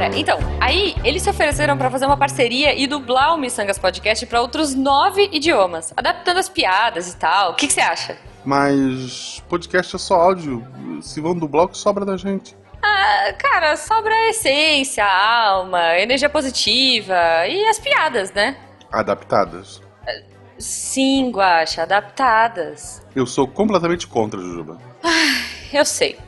Cara, então, aí eles se ofereceram pra fazer uma parceria e dublar o Missangas Podcast pra outros nove idiomas, adaptando as piadas e tal. O que você acha? Mas podcast é só áudio. Se vão dublar, o que sobra da gente? Ah, cara, sobra a essência, a alma, a energia positiva e as piadas, né? Adaptadas. Sim, Guaxa, adaptadas. Eu sou completamente contra, Jujuba. Eu sei.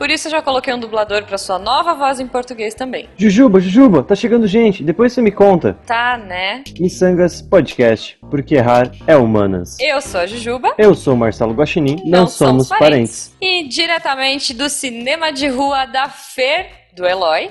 Por isso eu já coloquei um dublador pra sua nova voz em português também. Jujuba, Jujuba, tá chegando gente, depois você me conta. Tá, né? Missangas Podcast, porque errar é humanas. Eu sou a Jujuba. Eu sou o Marcelo Guaxinim, não, somos parentes. E diretamente do cinema de rua da Fer, do Eloy,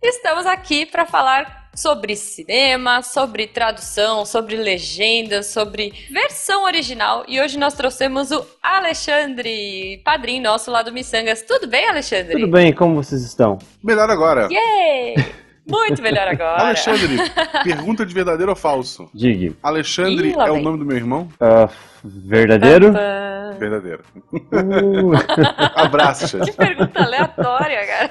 estamos aqui para falar sobre cinema, sobre tradução, sobre legendas, sobre versão original. E hoje nós trouxemos o Alexandre, padrinho nosso lá do Missangas. Tudo bem, Alexandre? Tudo bem, como vocês estão? Melhor agora. Yay! Muito melhor agora. Alexandre, pergunta de verdadeiro ou falso? Diga. Alexandre Ih, é o nome do meu irmão? Ah, verdadeiro? Verdadeiro. Uh, Abraço, Que pergunta aleatória, cara.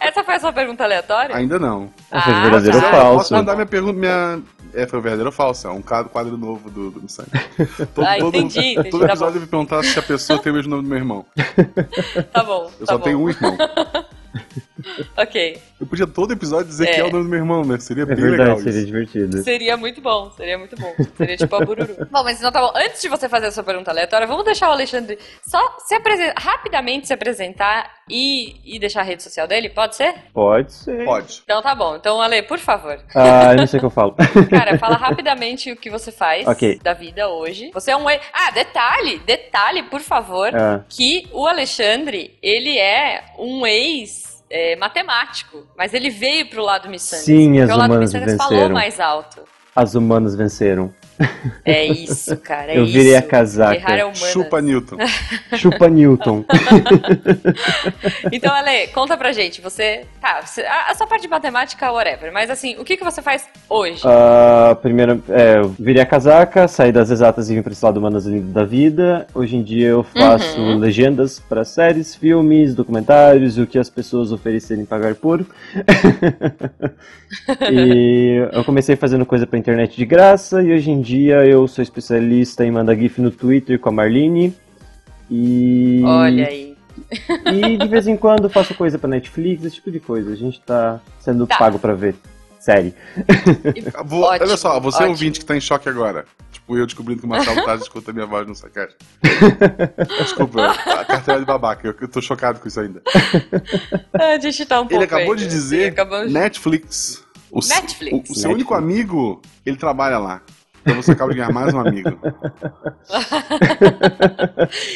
Essa foi a sua pergunta aleatória? Ainda não. foi Ah, verdadeiro Se ou eu Posso falso? mandar minha pergunta, minha... É, foi verdadeiro ou falso? É um quadro, quadro novo do, do Missangas. Todo, Ah, entendi, entendi, todo tá episódio eu vou perguntar se a pessoa tem o mesmo nome do meu irmão. Tá bom. Eu tá só bom. tenho um irmão. Ok. Eu podia todo episódio dizer É. que é o nome do meu irmão, né? Seria É bem verdade, legal seria isso. divertido. Seria muito bom, seria muito bom. Seria tipo a Bururu. bom, mas então tá bom. Antes de você fazer a sua pergunta aleatória, vamos deixar o Alexandre só se apresentar, rapidamente se apresentar e, e deixar a rede social dele, pode ser? Pode ser. Pode. Então tá bom. Então, Ale, por favor. Ah, eu não sei o que eu falo. Cara, fala rapidamente o que você faz Ok. da vida hoje. Você é um ex... Ah, detalhe, detalhe, por favor, Ah, que o Alexandre, ele é um ex... é, matemático, mas ele veio pro lado Missangas. Sim, as o lado humanas Missangas falou venceram. mais alto. as humanas venceram. É isso, cara. É Eu virei isso. a casaca. Errar é. Chupa Newton. Chupa Newton. Então, Ale, conta pra gente. Você. Tá, você- a, a sua parte de matemática, whatever. Mas assim, o que, que você faz hoje? Ah, primeiro, é, eu virei a casaca, saí das exatas e vim para esse lado humanas lindo da vida. Hoje em dia eu faço Uhum. legendas para séries, filmes, documentários, o que as pessoas oferecerem pagar por. e eu comecei fazendo coisa pra internet de graça e hoje em dia eu sou especialista em mandar GIF no Twitter com a Marlene. E. Olha aí. E de vez em quando faço coisa pra Netflix, esse tipo de coisa. A gente tá sendo Tá. pago pra ver série. Vou- Ótimo, olha só, você ótimo. ouvinte que tá em choque agora. Tipo, eu descobrindo que o Marcelo Taz escuta minha voz no Sacast. Desculpa, a carteira de babaca, eu, eu tô chocado com isso ainda. A gente tá um pouco Ele acabou ainda. de dizer Acabamos de- Netflix. O, Netflix. O, o seu Netflix. único amigo, ele trabalha lá. Então você acaba de ganhar mais um amigo.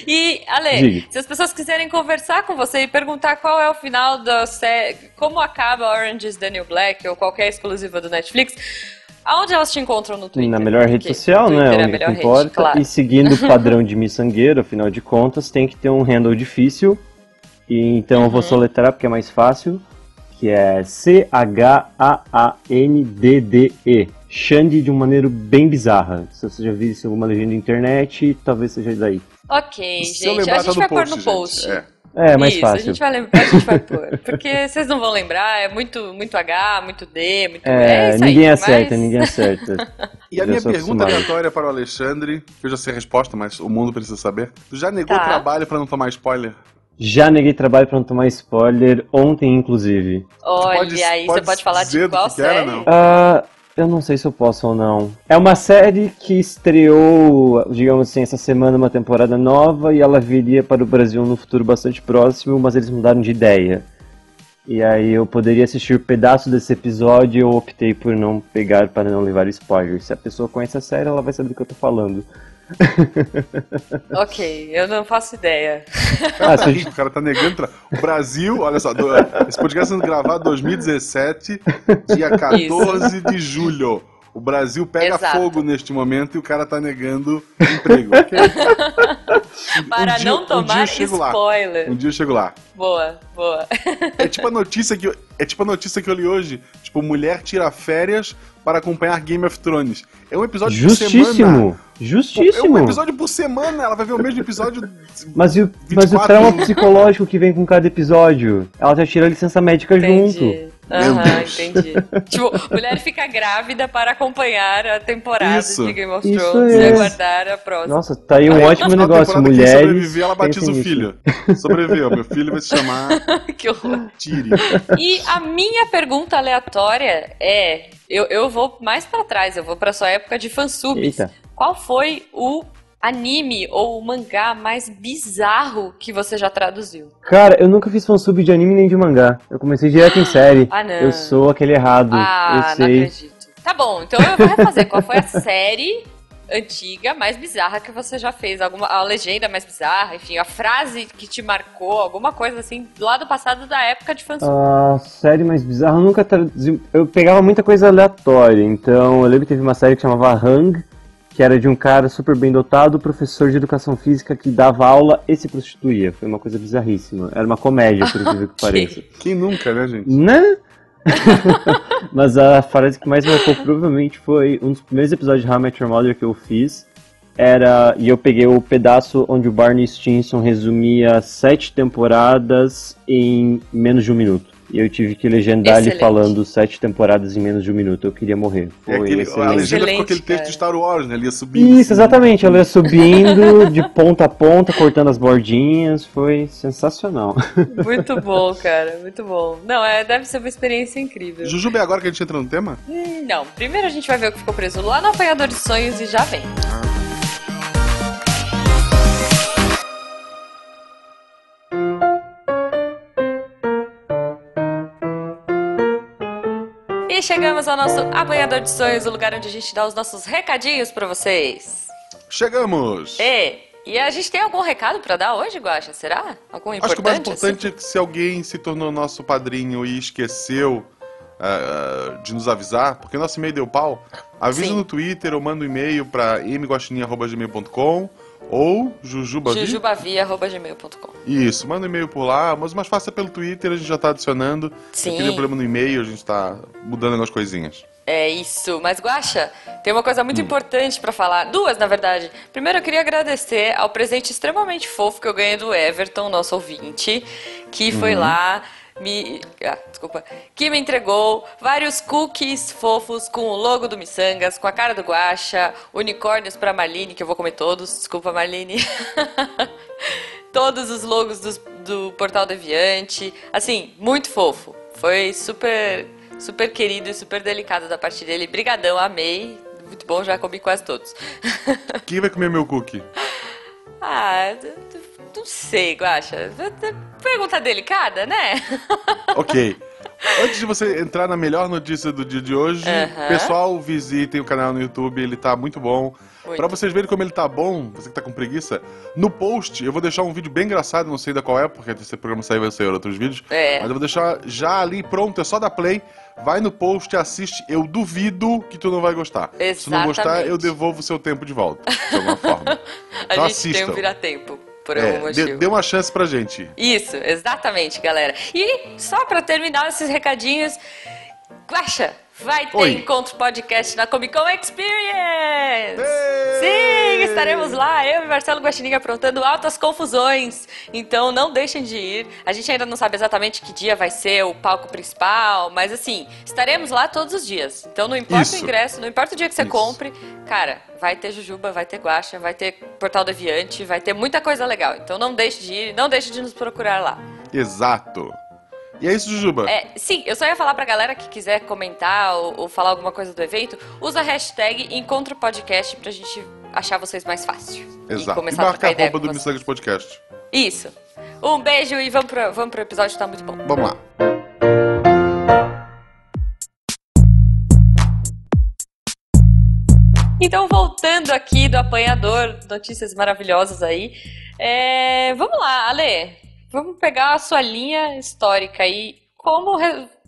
E, Ale, Diga. se as pessoas quiserem conversar com você e perguntar qual é o final da série, como acaba Orange is the New Black ou qualquer exclusiva do Netflix, aonde elas te encontram no Twitter? Na melhor rede social, né? É a melhor que rede, claro. E seguindo o padrão de miçangueiro, afinal de contas, tem que ter um handle difícil. E então eu vou Uhum. soletrar porque é mais fácil. Que é C-H-A-A-N-D-D-E. Xande de uma maneira bem bizarra. Se você já viu isso em alguma legenda na internet, talvez seja daí. Ok, Se eu gente, a tá gente no vai pôr post, no gente. post. É. É, mais Isso, fácil. A gente vai lembrar, a gente vai pôr. Porque vocês não vão lembrar, é muito, muito H, muito D, muito. É, isso aí, ninguém mas- acerta, ninguém acerta. E a minha pergunta aleatória para o Alexandre, que eu já sei a resposta, mas o mundo precisa saber. Tu já negou Tá. trabalho pra não tomar spoiler? Já neguei trabalho pra não tomar spoiler, ontem inclusive. Olha, pode- aí pode você pode falar de qual que era, série? não? Ah, eu não sei se eu posso ou não. É uma série que estreou, digamos assim, essa semana uma temporada nova e ela viria para o Brasil no futuro bastante próximo, mas eles mudaram de ideia. E aí eu poderia assistir pedaço desse episódio e eu optei por não pegar para não levar spoilers. Se a pessoa conhece a série, ela vai saber do que eu tô falando. Ok, eu não faço ideia. Ah, Tá rico, o cara tá negando. O Brasil, olha só, do- esse podcast sendo gravado em 2017, dia 14 de julho. O Brasil pega Exato. fogo neste momento e o cara tá negando emprego. Ok. Para dia- não um dia eu tomar lá. spoiler. Um dia eu chego lá. Boa, boa. É tipo a notícia que eu, é tipo a notícia que eu li hoje. Tipo, mulher tira férias para acompanhar Game of Thrones. É um episódio por semana. Justíssimo! É Justíssimo! um episódio por semana, ela vai ver o mesmo episódio. Mas e, o, mas o 24 trauma psicológico que vem com cada episódio? Ela já tira a licença médica junto. Entendi. Meu Aham, entendi. tipo, mulher fica grávida para acompanhar a temporada Isso. de Game of Thrones e é. aguardar a próxima. Nossa, tá aí um Aí, ótimo na negócio. Mulheres. sobreviver, ela batiza o filho. Sobreviveu, meu filho vai se chamar que horror. E a minha pergunta aleatória é: eu, eu vou mais pra trás, eu vou pra sua época de fansubs. Eita. Qual foi o anime ou o mangá mais bizarro que você já traduziu? Cara, eu nunca fiz fansub de anime nem de mangá. Eu comecei direto em série. Ah, não. Eu sou aquele errado. Ah, eu não sei. acredito. Tá bom, então eu vou refazer. Qual foi a série antiga mais bizarra que você já fez? Alguma, a legenda mais bizarra, enfim, a frase que te marcou, alguma coisa assim, lá do passado da época de fansub. A série mais bizarra eu nunca traduzi. Eu pegava muita coisa aleatória. Então eu lembro que teve uma série que chamava Hang, que era de um cara super bem dotado, professor de educação física que dava aula e se prostituía. Foi uma coisa bizarríssima. Era uma comédia, por incrível que pareça. Quem nunca, né, gente? Né? Mas a frase que mais marcou provavelmente foi um dos primeiros episódios de How I Met Your Mother que eu fiz. Era. E eu peguei o pedaço onde o Barney Stinson resumia sete temporadas em menos de um minuto. E eu tive que legendar ele Excelente. falando sete temporadas em menos de um minuto. Eu queria morrer. Foi É aquele, a excelente. legenda ficou aquele texto cara. de Star Wars, né? Ele ia subindo. Isso, assim. exatamente. Ela ia subindo de ponta a ponta, cortando as bordinhas. Foi sensacional. Muito bom, cara, muito bom. Não, é, deve ser uma experiência incrível. Jujuba, é agora que a gente entra no tema? Hum, Não, primeiro a gente vai ver o que ficou preso lá no Apanhador de Sonhos e já vem. E chegamos ao nosso Apanhador de Sonhos, o lugar onde a gente dá os nossos recadinhos pra vocês. Chegamos! E, e a gente tem algum recado pra dar hoje, Guaxa? Será? Algum importante? Acho que o mais assim? importante é que se alguém se tornou nosso padrinho e esqueceu ah, de nos avisar, porque nosso e-mail deu pau, avisa Sim. no Twitter ou manda um e-mail pra mguaxinim.gmail.com ou jujubavi. jujubavia.gmail.com Isso, manda um e-mail por lá, mas mais fácil é pelo Twitter, a gente já tá adicionando. Sim. Se tem problema no e-mail, a gente tá mudando algumas coisinhas. É isso. Mas, Guaxa, tem uma coisa muito importante pra falar. Duas, na verdade. Primeiro, eu queria agradecer ao presente extremamente fofo que eu ganhei do Everton, nosso ouvinte, que foi lá. Me, ah, desculpa, que me entregou vários cookies fofos com o logo do Missangas, com a cara do Guaxa, unicórnios pra Marlene, que eu vou comer todos, desculpa Marlene. todos os logos dos- do Portal Deviante. Assim, muito fofo. Foi super, super querido e super delicado da parte dele. Brigadão, amei. Muito bom, já comi quase todos. Quem vai comer meu cookie? Ah, não sei, Guaxa. Pergunta delicada, né? Ok. Antes de você entrar na melhor notícia do dia de hoje, Aham. pessoal, visitem o canal no YouTube, ele tá muito bom. Pra vocês verem como ele tá bom, você que tá com preguiça, no post eu vou deixar um vídeo bem engraçado, não sei da qual é, porque esse programa sair vai sair outros vídeos. É. Mas eu vou deixar já ali pronto, é só dar play. Vai no post, assiste. Eu duvido que tu não vai gostar. Se não gostar, Exatamente. eu devolvo o seu tempo de volta, de alguma forma. A Então gente tem um vira-tempo, por É, algum dê, motivo. dê uma chance pra gente. Isso, exatamente, galera. E só pra terminar esses recadinhos, Guaxa, vai ter Oi. encontro podcast na Comic Con Experience! Ei! Sim, estaremos lá, eu e Marcelo Guaxinim aprontando altas confusões. Então não deixem de ir. A gente ainda não sabe exatamente que dia vai ser o palco principal, mas assim, estaremos lá todos os dias. Então não importa Isso. o ingresso, não importa o dia que você Isso. compre, cara, vai ter Jujuba, vai ter Guaxa, vai ter Portal Deviante, vai ter muita coisa legal. Então não deixe de ir, não deixe de nos procurar lá. Exato. E é isso, Jujuba. É, sim, eu só ia falar pra galera que quiser comentar ou, ou falar alguma coisa do evento, usa a hashtag Encontro Podcast pra gente achar vocês mais fácil. E Exato. E começar a marca a ideia roupa do. Missangas Podcast. Isso. Um beijo e vamos pro, vamos pro episódio, tá muito bom. Vamos lá. Então, voltando aqui do apanhador, notícias maravilhosas aí. É, vamos lá, Ale. Vamos pegar a sua linha histórica aí. Como,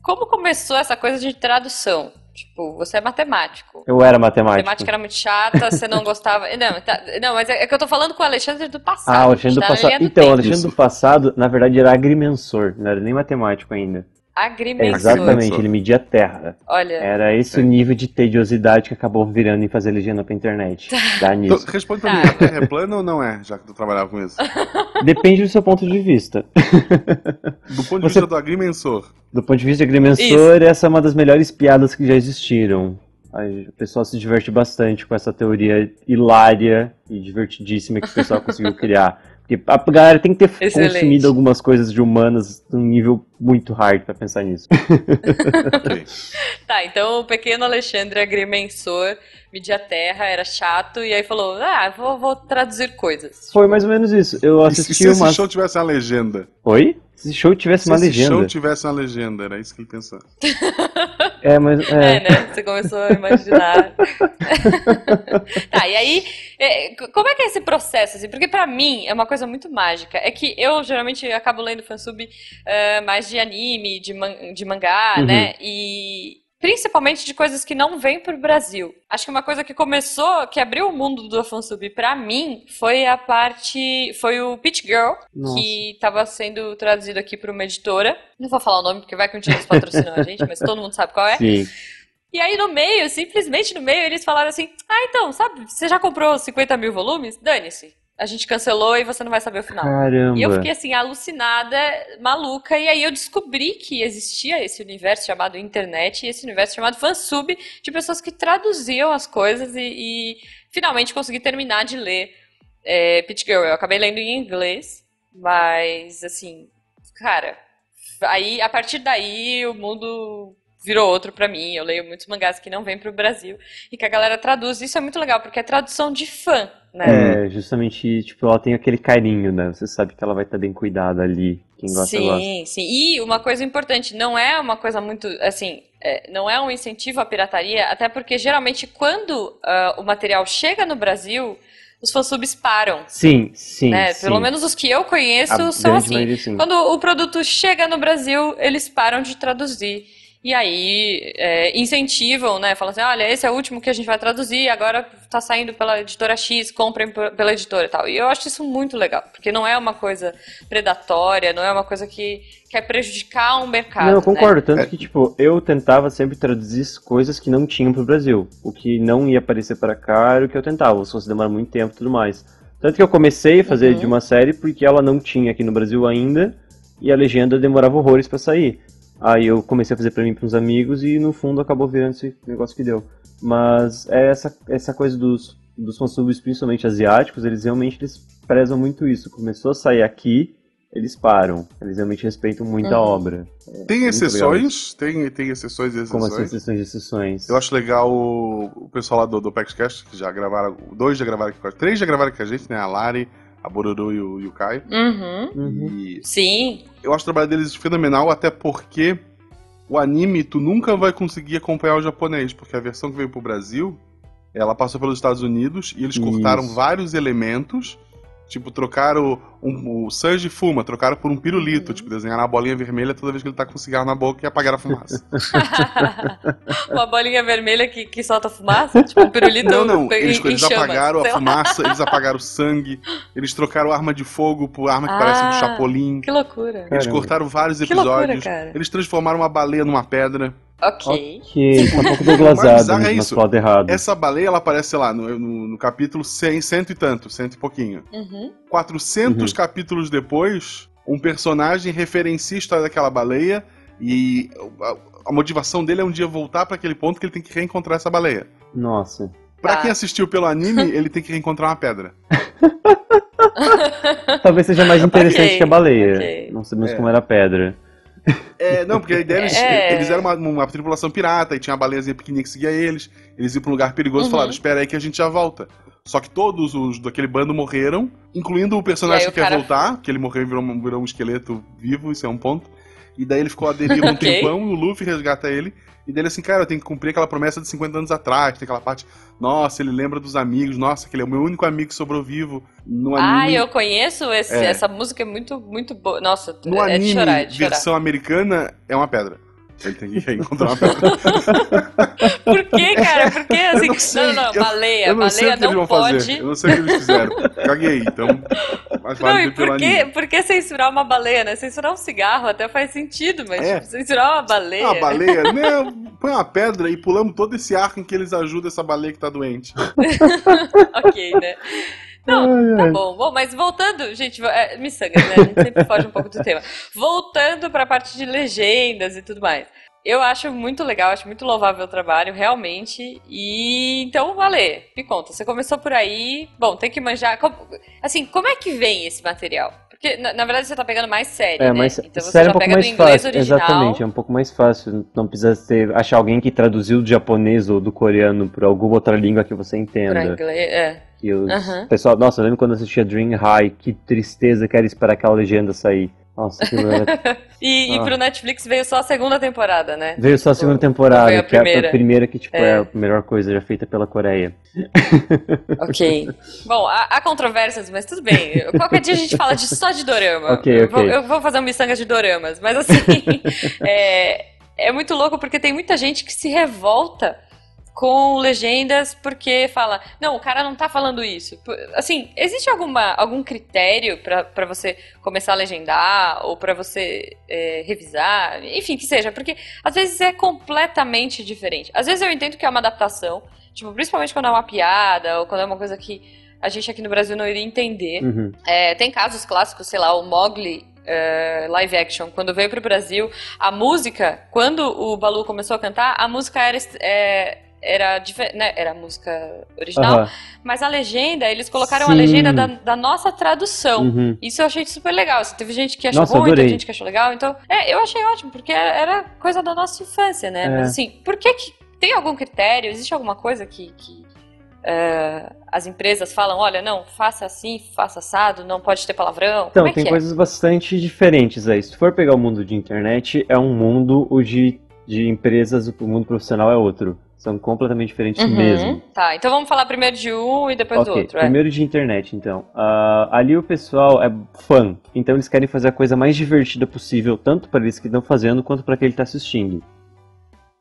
como começou essa coisa de tradução? Tipo, você é matemático. Eu era matemático. Matemática era muito chata, você não gostava. Não, tá- não, mas é que eu tô falando com o Alexandre do passado. Ah, o Alexandre do tá passado. do Então, o. Alexandre do passado, na verdade, era agrimensor, não era nem matemático ainda. Agrimensor. Exatamente, ele media terra. Olha, Era esse É. o nível de tediosidade que acabou virando em fazer legenda pra internet. Dá Então, nisso. responde pra Tá. mim, a Terra é plana ou não é? Já que tu trabalhava com isso. Depende do seu ponto de vista. Do ponto de Você- vista do agrimensor. Do ponto de vista de agrimensor, essa é uma das melhores piadas que já existiram. O pessoal se diverte bastante com essa teoria hilária e divertidíssima que o pessoal conseguiu criar. Porque a galera tem que ter Excelente. consumido algumas coisas de humanas num nível muito hard pra pensar nisso. Tá, então o pequeno Alexandre agrimensor media terra, era chato, e aí falou: Ah, vou, vou traduzir coisas. Foi mais ou menos isso. Eu E se assisti esse uma. show tivesse uma legenda? Oi? Se esse show tivesse Se uma esse legenda. show tivesse uma legenda, era isso que ele pensava. É, mas. É, É. né? Você começou a imaginar. tá, e aí, é, como é que é esse processo? Assim? Porque pra mim é uma coisa muito mágica. É que eu geralmente acabo lendo fansub é, mais de anime, de, man- de mangá, Uhum. né? E principalmente de coisas que não vêm pro Brasil. Acho que uma coisa que começou, que abriu o mundo do fansub pra mim, foi a parte. Foi o Pitch Girl, Nossa. que estava sendo traduzido aqui por uma editora. Não vou falar o nome porque vai um eles patrocinam a gente, mas todo mundo sabe qual é. Sim. E aí no meio, simplesmente no meio, eles falaram assim: Ah, então, sabe, você já comprou 50 mil volumes? Dane-se. A gente cancelou e você não vai saber o final. Caramba. E eu fiquei assim, alucinada, maluca, e aí eu descobri que existia esse universo chamado internet e esse universo chamado fansub de pessoas que traduziam as coisas e, e finalmente consegui terminar de ler é, Pitch Girl. Eu acabei lendo em inglês, mas assim, cara, aí a partir daí o mundo virou outro pra mim. Eu leio muitos mangás que não vêm pro Brasil e que a galera traduz. Isso é muito legal, porque é tradução de fã, né? É, justamente, tipo, ela tem aquele carinho, né? Você sabe que ela vai estar bem cuidada ali. Quem gosta, sim, gosta. sim. E uma coisa importante, não é uma coisa muito, assim, é, não é um incentivo à pirataria, até porque geralmente quando ah, o material chega no Brasil, os fansubs param, Sim, sim. né? sim. Pelo menos os que eu conheço A são assim. maioria. Quando o produto chega no Brasil, eles param de traduzir. E aí é, incentivam, né? Falam assim, olha, esse é o último que a gente vai traduzir, agora tá saindo pela editora X, comprem pela editora e tal. E eu acho isso muito legal, porque não é uma coisa predatória, não é uma coisa que quer prejudicar um mercado. Não, eu né? concordo. Tanto É. que, tipo, eu tentava sempre traduzir coisas que não tinham pro Brasil. O que não ia aparecer para cá era o que eu tentava. Se fosse demorar muito tempo e tudo mais. Tanto que eu comecei a fazer Uhum. de uma série porque ela não tinha aqui no Brasil ainda. E a legenda demorava horrores pra sair. Aí eu comecei a fazer pra mim e pros amigos e no fundo acabou virando esse negócio que deu. Mas é essa, essa coisa dos, dos fansubs, principalmente asiáticos, eles realmente eles prezam muito isso. Começou a sair aqui, eles param. Eles realmente respeitam muito a Uhum. obra. Tem muito exceções? Tem, tem exceções e Como assim, exceções? de sessões? Eu acho legal o, o pessoal lá do, do PaxCast, que já gravaram. Dois já gravaram aqui com a gente. Três já gravaram com a gente, né? A Lari, a Bororo e o, e o Caio. Uhum. Uhum. E Sim. eu acho o trabalho deles fenomenal, até porque o anime tu nunca vai conseguir acompanhar o japonês, porque a versão que veio pro Brasil, ela passou pelos Estados Unidos e eles Isso. cortaram vários elementos. Tipo, trocaram um, o Sanji fuma, trocaram por um pirulito, Uhum. tipo, desenharam a bolinha vermelha toda vez que ele tá com cigarro na boca e apagaram a fumaça. Uma bolinha vermelha que, que solta fumaça, tipo um pirulito Não, não, eles, em eles apagaram a fumaça, eles apagaram o sangue, eles trocaram arma de fogo por arma que parece um Ah, Chapolin. Que loucura. Eles Caramba. cortaram vários Que loucura, episódios. cara. Eles transformaram uma baleia numa pedra. Ok. Ok, tá um pouco deglazado, bizarro é mas errado. Essa baleia, ela aparece, sei lá, no, no- no capítulo 100, cento e tanto, cento e pouquinho. Uhum. 400 Uhum. capítulos depois, um personagem referencia a história daquela baleia e a, a motivação dele é um dia voltar pra aquele ponto que ele tem que reencontrar essa baleia. Nossa. Pra Tá. quem assistiu pelo anime, ele tem que reencontrar uma pedra. Talvez seja mais interessante Ok, que a baleia. ok. Não sabemos É. como era a pedra. É, não, porque a ideia eles, É. eles eram uma, uma tripulação pirata e tinha uma baleiazinha pequenininha que seguia eles. Eles iam pra um lugar perigoso e Uhum. falaram: Espera aí que a gente já volta. Só que todos os daquele bando morreram, incluindo o personagem E aí que o quer cara- voltar, que ele morreu e virou, um- virou um esqueleto vivo, isso é um ponto. E daí ele ficou à deriva um Ok. tempão, o Luffy resgata ele. E dele assim, cara, eu tenho que cumprir aquela promessa de 50 anos atrás. Tem aquela parte, nossa, ele lembra dos amigos, nossa, que ele é o meu único amigo que sobrou vivo no Ah, anime. eu conheço esse- É. essa música, é muito, muito boa. Nossa, No é de anime, chorar, é de chorar. versão americana, é uma pedra. Ele tem que encontrar uma pedra. Por que, cara? Por que assim? Sei, não, não, eu- baleia. Eu não baleia não vão pode. fazer. Eu não sei o que eles fizeram. Caguei, então. Mas Não, vale e por que, por que censurar uma baleia, né? Censurar um cigarro até faz sentido, mas É. tipo, censurar uma baleia. Ah, baleia, né? Põe uma pedra e pulamos todo esse arco em que eles ajudam essa baleia que tá doente. ok, né? Não, tá bom. Bom, mas voltando, gente, é, me sangra, né? A gente sempre foge um pouco do tema. Voltando pra parte de legendas e tudo mais. Eu acho muito legal, acho muito louvável o trabalho, realmente. E então, Valê, me conta, você começou por aí. Bom, tem que manjar. assim, como é que vem esse material? Porque, na, na verdade, você tá pegando mais série, É, né? mas então você série é já um pouco mais inglês fácil. original. Exatamente, é um pouco mais fácil. Não precisa ter, achar alguém que traduziu do japonês ou do coreano para alguma outra língua que você Pra entenda. inglês, é. E. Pessoal, nossa, eu lembro quando assistia Dream High, que tristeza que era esperar aquela legenda sair. Nossa, era... E, e Ah. pro Netflix veio só a segunda temporada, né? Veio só a segunda Veio temporada, a que é a primeira. primeira que tipo, é. É. a melhor coisa já feita pela Coreia. Ok. Bom, há, há controvérsias, mas tudo bem. Qualquer dia a gente fala de, só de dorama. Ok, Eu vou, eu vou fazer um miçanga de doramas, mas assim, é, é muito louco porque tem muita gente que se revolta com legendas porque fala, não, o cara não tá falando isso. Assim, existe alguma, algum critério pra pra você começar a legendar ou pra você é, revisar? Enfim, que seja, porque às vezes é completamente diferente. Às vezes eu entendo que é uma adaptação, tipo, principalmente quando é uma piada ou quando é uma coisa que a gente aqui no Brasil não iria entender. Uhum. É, tem casos clássicos, sei lá, o Mogli é, live action, quando veio pro Brasil, a música, quando o Balu começou a cantar, a música era, é, era, né, era a música original, mas a legenda, eles colocaram a Sim. legenda da, da nossa tradução. Uhum. Isso eu achei super legal. Teve gente que achou Nossa, ruim, teve gente que achou legal. Então, é, eu achei ótimo, porque era, coisa da nossa infância, né? É. Mas assim, por que que. Tem algum critério? Existe alguma coisa que. que é, as empresas falam, olha, não, faça assim, faça assado, não pode ter palavrão. Então, é tem é? coisas bastante diferentes aí. Se tu for pegar o mundo de internet, é um mundo, o de, de empresas, o mundo profissional é outro. São completamente diferentes Uhum. mesmo. Tá, então vamos falar primeiro de um e depois do Ok, outro. é. primeiro de internet, então. Ah, ali o pessoal é fã, então eles querem fazer a coisa mais divertida possível, tanto para eles que estão fazendo, quanto para quem está assistindo.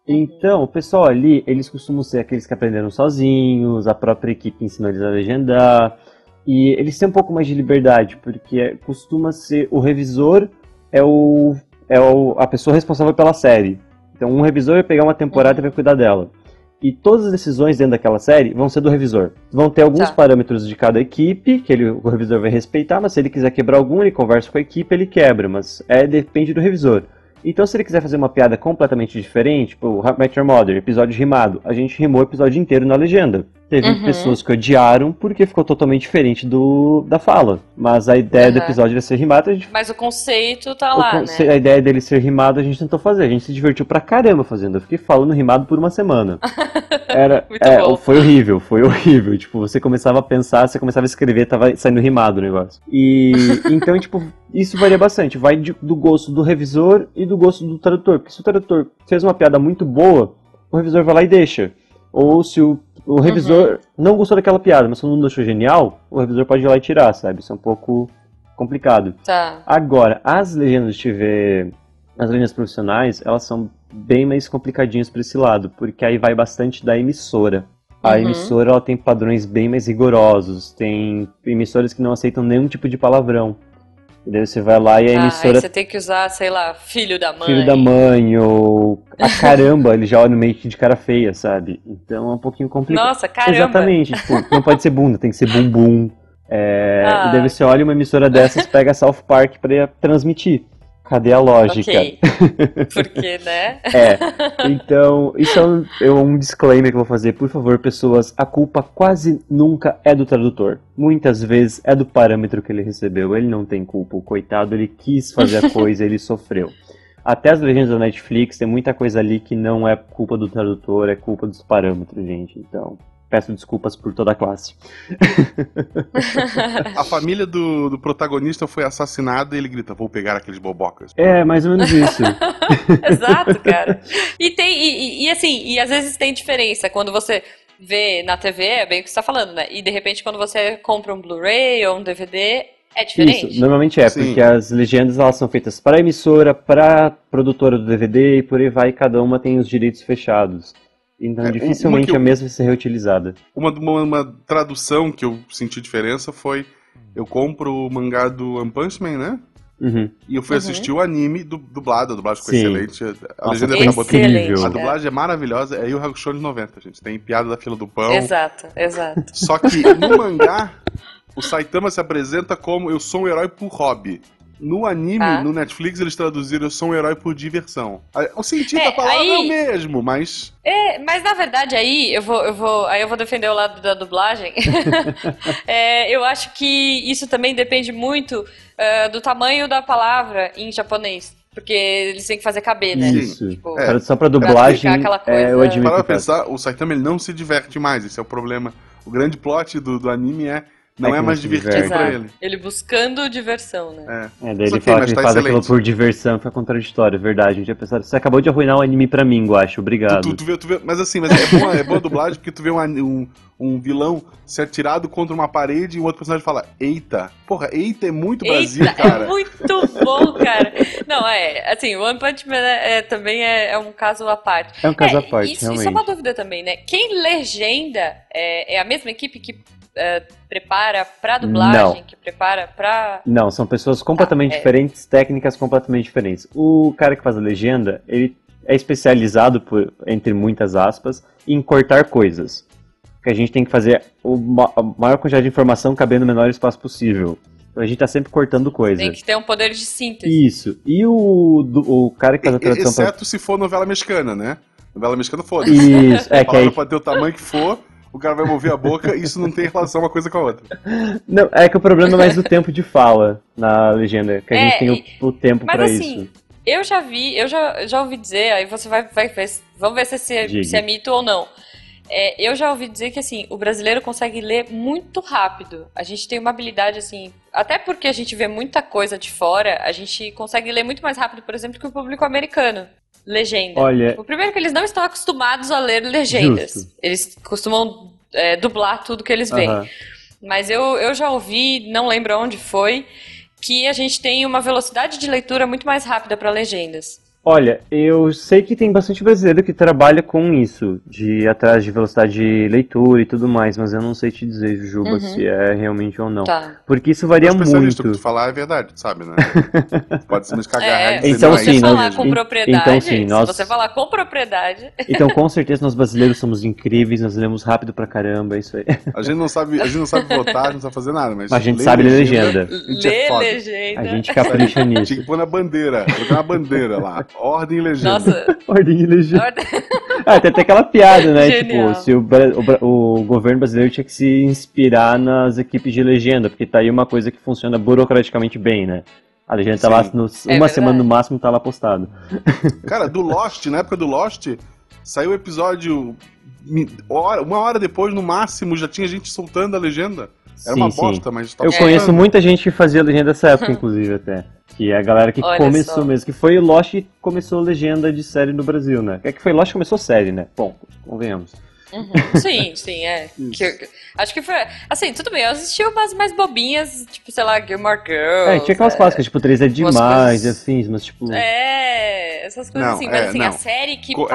Então, o pessoal ali, eles costumam ser aqueles que aprenderam sozinhos, a própria equipe ensinou eles a legendar, e eles têm um pouco mais de liberdade, porque é- costuma ser o revisor é o é o, a pessoa responsável pela série. Então, um revisor vai pegar uma temporada e vai cuidar dela. E todas as decisões dentro daquela série vão ser do revisor. Vão ter alguns Tá. parâmetros de cada equipe que ele, o revisor vai respeitar, mas se ele quiser quebrar algum, ele conversa com a equipe, ele quebra, mas é depende do revisor. Então, se ele quiser fazer uma piada completamente diferente, tipo, Met Your Mother, episódio rimado, a gente rimou o episódio inteiro na legenda. Teve Uhum. pessoas que odiaram porque ficou totalmente diferente do da fala. Mas a ideia do Aham. episódio era ser rimado, a gente Mas o conceito tá o lá, conce- né? A ideia dele ser rimado a gente tentou fazer. A gente se divertiu pra caramba fazendo. Eu fiquei falando rimado por uma semana. Era, é, foi horrível, foi horrível. Tipo, você começava a pensar, você começava a escrever, tava saindo rimado o negócio. E então, tipo, isso varia bastante. Vai de- do gosto do revisor e do gosto do tradutor. Porque se o tradutor fez uma piada muito boa, o revisor vai lá e deixa. Ou se o, o revisor não gostou daquela piada, mas se não achou genial, o revisor pode ir lá e tirar, sabe? Isso é um pouco complicado. Tá. Agora, as legendas de TV, as legendas profissionais, elas são bem mais complicadinhas para esse lado, porque aí vai bastante da emissora. A Uhum. emissora ela tem padrões bem mais rigorosos, tem emissoras que não aceitam nenhum tipo de palavrão. E daí você vai lá e a Ah, emissora você tem que usar, sei lá, filho da mãe. filho da mãe ou a caramba, ele já olha meio que de cara feia, sabe? Então é um pouquinho complicado. Nossa, caramba. Exatamente, tipo, não pode ser bunda, tem que ser bumbum. É, Ah. E daí você olha uma emissora dessas, pega South Park pra transmitir. Cadê a lógica? Ok. Porque, né? É. Então, isso é um, é um disclaimer que eu vou fazer. Por favor, pessoas, a culpa quase nunca é do tradutor. Muitas vezes é do parâmetro que ele recebeu. Ele não tem culpa. O coitado, ele quis fazer a coisa, ele sofreu. Até as legendas da Netflix, tem muita coisa ali que não é culpa do tradutor, é culpa dos parâmetros, gente. Então, peço desculpas por toda a classe. A família do, do protagonista foi assassinada e ele grita: Vou pegar aqueles bobocas. É, mais ou menos isso. Exato, cara. E tem, e, e- assim, e às vezes tem diferença quando você vê na TV, é bem o que você tá falando, né? E de repente quando você compra um Blu-ray ou um DVD, É diferente? Isso, normalmente é, Sim. porque as legendas elas são feitas para a emissora, para a produtora do DVD e por aí vai, cada uma tem os direitos fechados. Então É, dificilmente que eu- a mesma vai ser reutilizada. Uma, uma, uma tradução que eu senti diferença foi: eu compro o mangá do One Punch Man, né? Uhum. E eu fui Uhum. assistir o anime du- dublado, a dublagem ficou excelente. A Nossa, legenda acabou incrível. A dublagem é maravilhosa, é o Hakusho de 90, gente. Tem piada da fila do pão. Exato, exato. Só que no mangá, o Saitama se apresenta como eu sou um herói por hobby. No anime, Ah. no Netflix, eles traduziram eu sou um herói por diversão. Aí, O sentido É, da palavra é o aí- mesmo, mas. É, mas na verdade aí eu vou, eu vou, aí eu vou defender o lado da dublagem. É, eu acho que isso também depende muito é, do tamanho da palavra em japonês, porque eles têm que fazer caber, né? Isso. Tipo, É. Tradução para dublagem, aquela é, eu coisa- admito. Para pensar, o Saitama ele não se diverte mais, esse é o problema. O grande plot do, do anime é não É é, mais divertido pra ele. Ele buscando diversão, né? É. É, daí Só ele que, fala que ele tá faz aquilo por diversão, fica contraditório, é verdade. A gente tinha pensado, você acabou de arruinar o anime pra mim, eu acho, obrigado. Tu, tu, tu vê, tu vê- mas assim, mas é boa, é boa dublagem porque tu vê um, um, um vilão ser atirado contra uma parede e um outro personagem fala, eita. Porra, eita é muito Brasil, Eita, cara. é muito bom, cara. Não, é, assim, o One Punch Man é, é- também é, é um caso à parte. É um caso É, à parte, isso, realmente. isso é uma dúvida também, né? Quem legenda é, é a mesma equipe que é, prepara pra dublagem, Não. que prepara pra. Não, são pessoas completamente Ah, é. diferentes, técnicas completamente diferentes. O cara que faz a legenda, ele é especializado, por, entre muitas aspas, em cortar coisas. Porque a gente tem que fazer o ma- a maior quantidade de informação caber no menor espaço possível. Então a gente tá sempre cortando coisa. Tem que ter um poder de síntese. Isso. E o, do- o cara que faz a tradução pra... Exceto se for novela mexicana, né? Novela mexicana, foda-se. Isso, é A que aí pode ter o tamanho que for, o cara vai mover a boca e isso não tem relação uma coisa com a outra. Não, é que o problema é mais o tempo de fala na legenda, que a É, gente tem o, o tempo Mas pra assim, isso. eu já vi, eu já, já ouvi dizer, aí você vai, vai ver, vamos ver se, Diga. se é mito ou não. É, eu já ouvi dizer que assim, o brasileiro consegue ler muito rápido. A gente tem uma habilidade assim, até porque a gente vê muita coisa de fora, a gente consegue ler muito mais rápido, por exemplo, que o público americano. Legenda. Olha- O primeiro é que eles não estão acostumados a ler legendas. Justo. Eles costumam é, dublar tudo que eles veem. Mas eu, eu já ouvi, não lembro onde foi, que a gente tem uma velocidade de leitura muito mais rápida para legendas. Olha, eu sei que tem bastante brasileiro que trabalha com isso, de ir atrás de velocidade de leitura e tudo mais, mas eu não sei te dizer, Juba, Uhum. se é realmente ou não. Tá. Porque isso varia o especialista que muito. tu falar é verdade, sabe, né? Pode se cagar É, e dizer, Então, se é você nós- falar com en- propriedade, então, sim, nós- se você falar com propriedade, Então, com certeza, nós brasileiros somos incríveis, nós lemos rápido pra caramba, é isso aí. A gente não sabe, a gente não sabe votar, a gente não sabe fazer nada, mas, Mas a gente sabe ler legenda. gente é lê foda. legenda. A gente capricha nisso. Tinha que pôr na bandeira, colocar na bandeira lá, ordem e legenda. Nossa, Ordem de legenda. ordem- Ah, tem até aquela piada, né? Genial. Tipo, se o, o o governo brasileiro tinha que se inspirar nas equipes de legenda, porque tá aí uma coisa que funciona burocraticamente bem, né? A legenda tá lá, Sim. no, uma verdade. semana no máximo tá lá postado. Cara, do Lost, na época do Lost, saiu o episódio uma hora depois, no máximo, já tinha gente soltando a legenda. Era Sim, uma sim. bosta, mas tava Eu conheço muita gente que fazia legenda dessa época, inclusive, até. Que é a galera que Olha começou só. mesmo, que foi o Lost e começou legenda de série no Brasil, né? É que foi Lost que começou série, né? Bom, convenhamos. Uhum. Sim, sim, é. Que- acho que foi. Assim, tudo bem, eu assisti umas mais bobinhas, tipo, sei lá, Gilmore Girls. É, tinha aquelas é, clássicas, tipo, 3 é demais e coisas- afins, mas tipo. É, essas coisas Não, assim. Mas é, assim, a não. série que Co- é.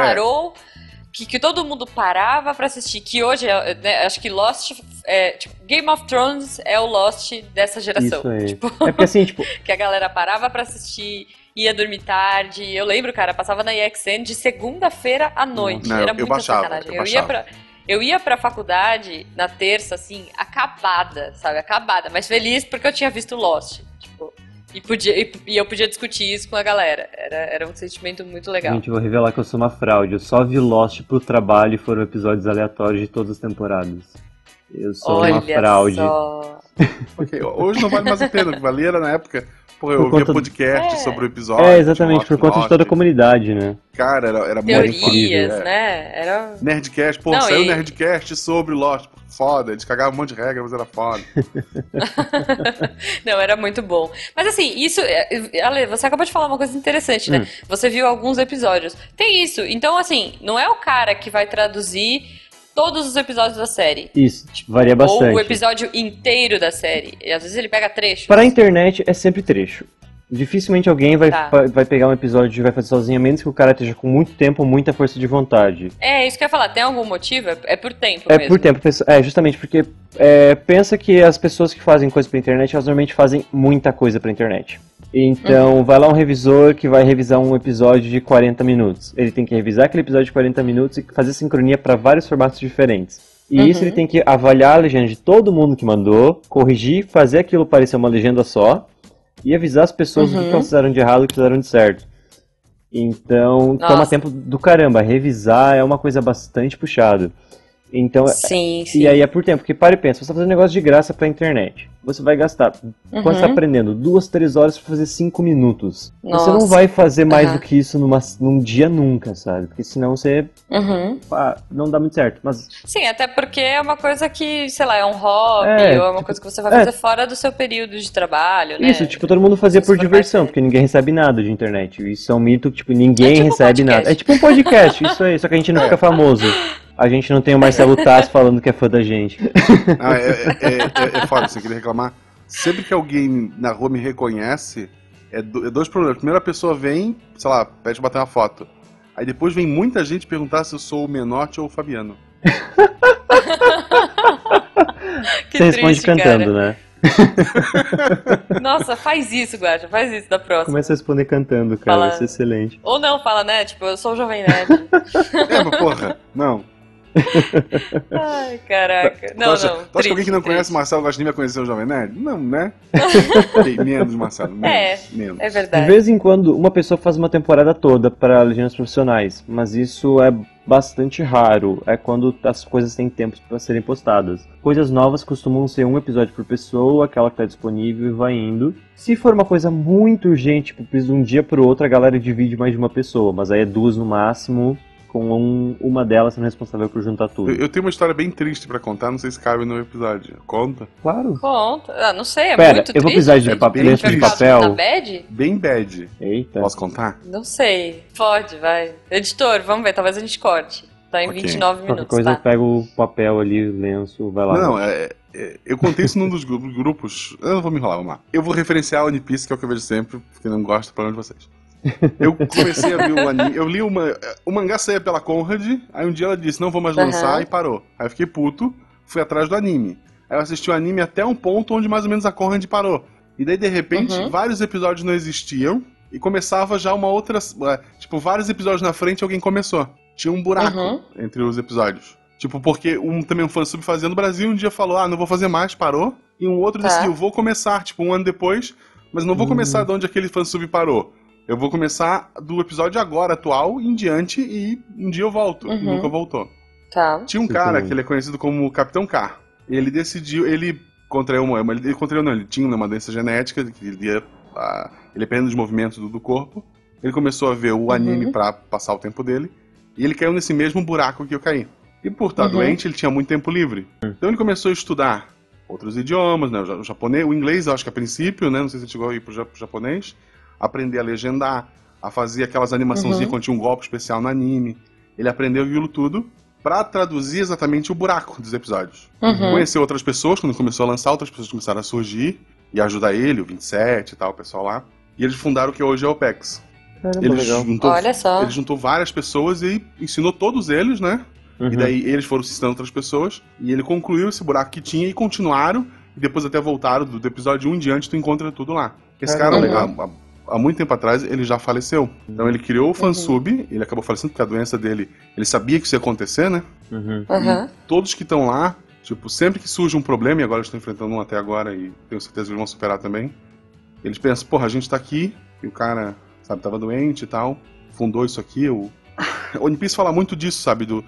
Que, que todo mundo parava pra assistir, que hoje, é, né, acho que Lost, é, tipo, Game of Thrones é o Lost dessa geração. Isso aí. Tipo, É porque assim, tipo, que a galera parava pra assistir, ia dormir tarde. Eu lembro, cara, passava na EXN de segunda-feira à noite. Não, Era eu muita baixava, sacanagem. eu Eu, ia pra. Eu ia pra faculdade na terça, assim, acabada, sabe? Acabada, mas feliz porque eu tinha visto Lost. Tipo, e, podia, e, e eu podia discutir isso com a galera. Era, era um sentimento muito legal. gente, vou revelar que eu sou uma fraude. Eu só vi Lost pro trabalho e foram episódios aleatórios de todas as temporadas. Eu sou Olha uma fraude. só. Ok, Hoje não vale mais a pena, valia era na época. Pô, eu ouvia podcast É. sobre o episódio. É, exatamente, por conta de toda a comunidade, né? Cara, era, era muito Teorias, foda. É. né? Era. Nerdcast, pô, Não, saiu e- Nerdcast sobre Lost. Foda, eles cagavam um monte de regra, mas era foda. Não, era muito bom. Mas assim, isso. é, Ale, você acabou de falar uma coisa interessante, né? Hum. Você viu alguns episódios. Tem isso. Então, assim, não é o cara que vai traduzir todos os episódios da série. Isso, tipo, varia bastante. Ou o episódio inteiro da série. E às vezes ele pega trechos. Para a internet é sempre trecho. Dificilmente alguém vai, Tá. vai pegar um episódio e vai fazer sozinho, a menos que o cara esteja com muito tempo, muita força de vontade. É, isso que eu ia falar. Tem algum motivo? É- É por tempo É mesmo. por tempo, é justamente porque é, pensa que as pessoas que fazem coisa pra internet, elas normalmente fazem muita coisa pra internet. Então, Uhum. vai lá um revisor que vai revisar um episódio de 40 minutos. Ele tem que revisar aquele episódio de 40 minutos e fazer sincronia pra vários formatos diferentes. E Uhum. isso ele tem que avaliar a legenda de todo mundo que mandou, corrigir, fazer aquilo parecer uma legenda só e avisar as pessoas o que Uhum. que elas fizeram de errado e o que fizeram de certo. Então, toma Nossa. tempo do caramba. Revisar é uma coisa bastante puxada. Então, Sim, sim. e aí é por tempo, porque para e pensa, você tá fazendo negócio de graça pra internet. Você vai gastar, quando você tá Uhum. aprendendo, duas, três horas pra fazer cinco minutos. Você não Nossa. vai fazer mais Aham. do que isso numa, num dia nunca, sabe? Porque senão você Uhum. pá, não dá muito certo. Mas Sim, até porque é uma coisa que, sei lá, é um hobby, É, ou é uma tipo, coisa que você vai é. fazer fora do seu período de trabalho, né? isso, tipo, todo mundo fazia por diversão, porque ninguém recebe nada de internet. Isso é um mito, tipo, ninguém É tipo um recebe podcast. nada. É tipo um podcast, isso aí, só que a gente não fica famoso. A gente não tem o Marcelo Taz falando que é fã da gente. Ah, é, é, é, é foda, você queria reclamar. Sempre que alguém na rua me reconhece, é, do- é dois problemas. Primeiro, a pessoa vem, sei lá, pede pra bater uma foto. Aí depois vem muita gente perguntar se eu sou o Menotti ou o Fabiano. Que Você responde triste, cantando, cara. né? Nossa, faz isso, Guacha, faz isso da próxima. Começa a responder cantando, cara, Fala- vai ser excelente. Ou não, fala, né? Tipo, eu sou o Jovem Nerd. É, mas porra, não. Ai, caraca. tu Não, acha, não. tu acha que triste, alguém que não triste. conhece Marcelo de me conhecer o Jovem Nerd? Não, né? Bem, menos, Marcelo, menos. É, menos. É De verdade. vez em quando, uma pessoa faz uma temporada toda para legendas profissionais, mas isso é bastante raro. É quando as coisas têm tempo para serem postadas. Coisas novas costumam ser um episódio por pessoa, aquela que está disponível e vai indo. Se for uma coisa muito urgente, tipo, de um dia pro outro, a galera divide mais de uma pessoa, mas aí é duas no máximo, com um- uma delas sendo responsável por juntar tudo. Eu, eu tenho uma história bem triste pra contar, não sei se cabe no episódio. Conta? Claro. Conta. Ah, não sei, é Pera, muito eu vou triste. precisar de A papel- gente lenço vai de ficar papel. Na bad? Bem bad. Eita. Posso contar? Não sei. Pode, vai. Editor, vamos ver, talvez a gente corte. Tá em Ok. 29 Qualquer minutos, coisa eu tá? pego o papel ali, o lenço, vai lá. Não, é, é- eu contei isso num dos gru- grupos. Eu não vou me enrolar, vamos lá. Eu vou referenciar a One Piece, que é o que eu vejo sempre, porque não gosto do problema de vocês. Eu comecei a ver o anime. Eu li uma. O mangá saía pela Conrad, aí um dia ela disse, não vou mais lançar, e parou. Aí eu fiquei puto, fui atrás do anime. Aí eu assisti o anime até um ponto onde mais ou menos a Conrad parou. E daí, de repente, Uhum. vários episódios não existiam. E começava já uma outra. Tipo, vários episódios na frente alguém começou. Tinha um buraco Uhum. entre os episódios. Tipo, porque um também um fansub fazia no Brasil, um dia falou, ah, não vou fazer mais, parou. E um outro Tá. decidiu, vou começar, tipo, um ano depois, mas não vou Hum. começar de onde aquele fansub parou. Eu vou começar do episódio agora, atual, em diante, e um dia eu volto. E Uhum. nunca voltou. Tá. Tinha um Sim, cara também. que ele é conhecido como Capitão K. Ele decidiu, ele contraiu uma, ele contraiu não, ele tinha uma doença genética que ele ia, ah, ele depende dos movimentos do, do corpo. Ele começou a ver o Uhum. anime pra passar o tempo dele e ele caiu nesse mesmo buraco que eu caí. E por estar Uhum. doente, ele tinha muito tempo livre. Então ele começou a estudar outros idiomas, né, o ja- o japonês, o inglês, eu acho que a princípio, né, não sei se ele chegou a ir pro japonês, aprender a legendar, a fazer aquelas animaçãozinhas Uhum. quando tinha um golpe especial no anime. Ele aprendeu aquilo tudo pra traduzir exatamente o buraco dos episódios. Uhum. Conheceu outras pessoas, quando começou a lançar, outras pessoas começaram a surgir e ajudar ele, o 27 e tal, o pessoal lá. E eles fundaram o que hoje é o OPEX. Caramba, Ele juntou, Olha só. ele juntou várias pessoas e ensinou todos eles, né? Uhum. E daí eles foram ensinando outras pessoas. E ele concluiu esse buraco que tinha e continuaram. E depois até voltaram do, do episódio 1 em diante, tu encontra tudo lá. Esse cara, Caramba. há, há- muito tempo atrás, ele já faleceu. Então ele criou Uhum. o fansub, ele acabou falecendo porque a doença dele, ele sabia que isso ia acontecer, né? Uhum. Aham. todos que estão lá, tipo, sempre que surge um problema, e agora eles estão enfrentando um até agora, e tenho certeza que eles vão superar também, eles pensam, porra, a gente tá aqui, e o cara, sabe, tava doente e tal, fundou isso aqui, o... o One Piece fala muito disso, sabe, do...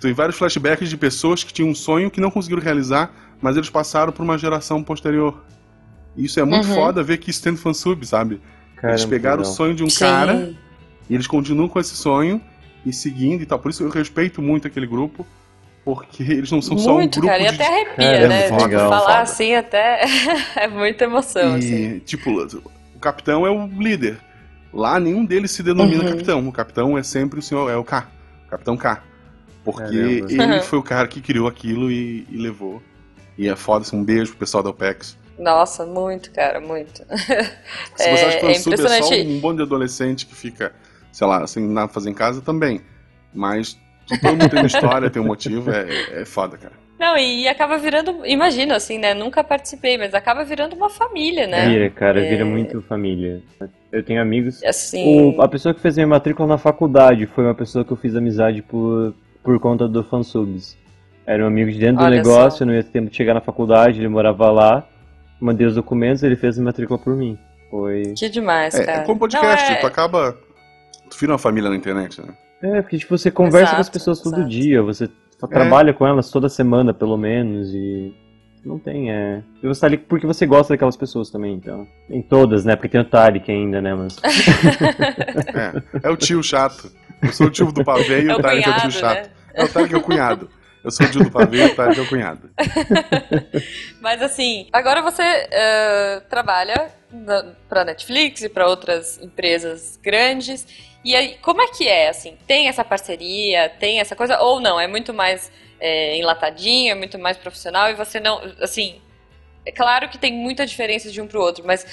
Tem vários flashbacks de pessoas que tinham um sonho que não conseguiram realizar, mas eles passaram por uma geração posterior. E isso é muito Uhum. foda ver que isso tem no fansub, sabe? Caramba, eles pegaram o sonho de um Sim. cara, e eles continuam com esse sonho e seguindo e tal. Por isso eu respeito muito aquele grupo, porque eles não são só um Muito, grupo cara. E de. até arrepia, Cara, né? é Tipo, legal, falar foda. assim até é muita emoção, assim. E, tipo, o capitão é o líder. Lá nenhum deles se denomina Uhum. capitão. O capitão é sempre o senhor, é o K. Capitão K. Porque Caramba. ele foi o cara que criou aquilo e, e levou. E é foda, assim, um beijo pro pessoal da OPEX. Nossa, muito, cara, muito. Se É- você acha que é o Fansub é só um bando de adolescente que fica, sei lá, sem nada pra fazer em casa, também. Mas todo mundo tem uma história, tem um motivo, é, é foda, cara. Não, e, acaba virando, imagina assim, né? Nunca participei, mas acaba virando uma família, né? Vira, cara, É. vira muito família. Eu tenho amigos. Assim, O- a pessoa que fez minha matrícula na faculdade foi uma pessoa que eu fiz amizade por, por conta do fansubs. Era um amigo de dentro do Olha negócio, só. eu não ia ter tempo de chegar na faculdade, ele morava lá. Mandei os documentos, ele fez a matrícula por mim. Foi. que demais, É, cara. é como podcast, Não, é- tu acaba. Tu vira uma família na internet, né? É, porque tipo, você conversa com as Exato, pessoas todo exato. dia, você fa- trabalha com elas toda semana, pelo menos, e. Não tem, é. E você tá ali porque você gosta daquelas pessoas também, então. Em todas, né? Porque tem o Tarek ainda, né? Mas. É, é o tio chato. Eu sou o tio do pavê e É o o Tarek é o tio chato. né? É o Tarek é o cunhado. Eu sou o tio do pavê Tarek é o cunhado. Mas assim, agora você eh, trabalha na, pra Netflix e pra outras empresas grandes. E aí, como é que é, assim? Tem essa parceria, tem essa coisa? Ou não? É muito mais eh, enlatadinho, é muito mais profissional e você não... Assim, é claro que tem muita diferença de um pro outro, mas...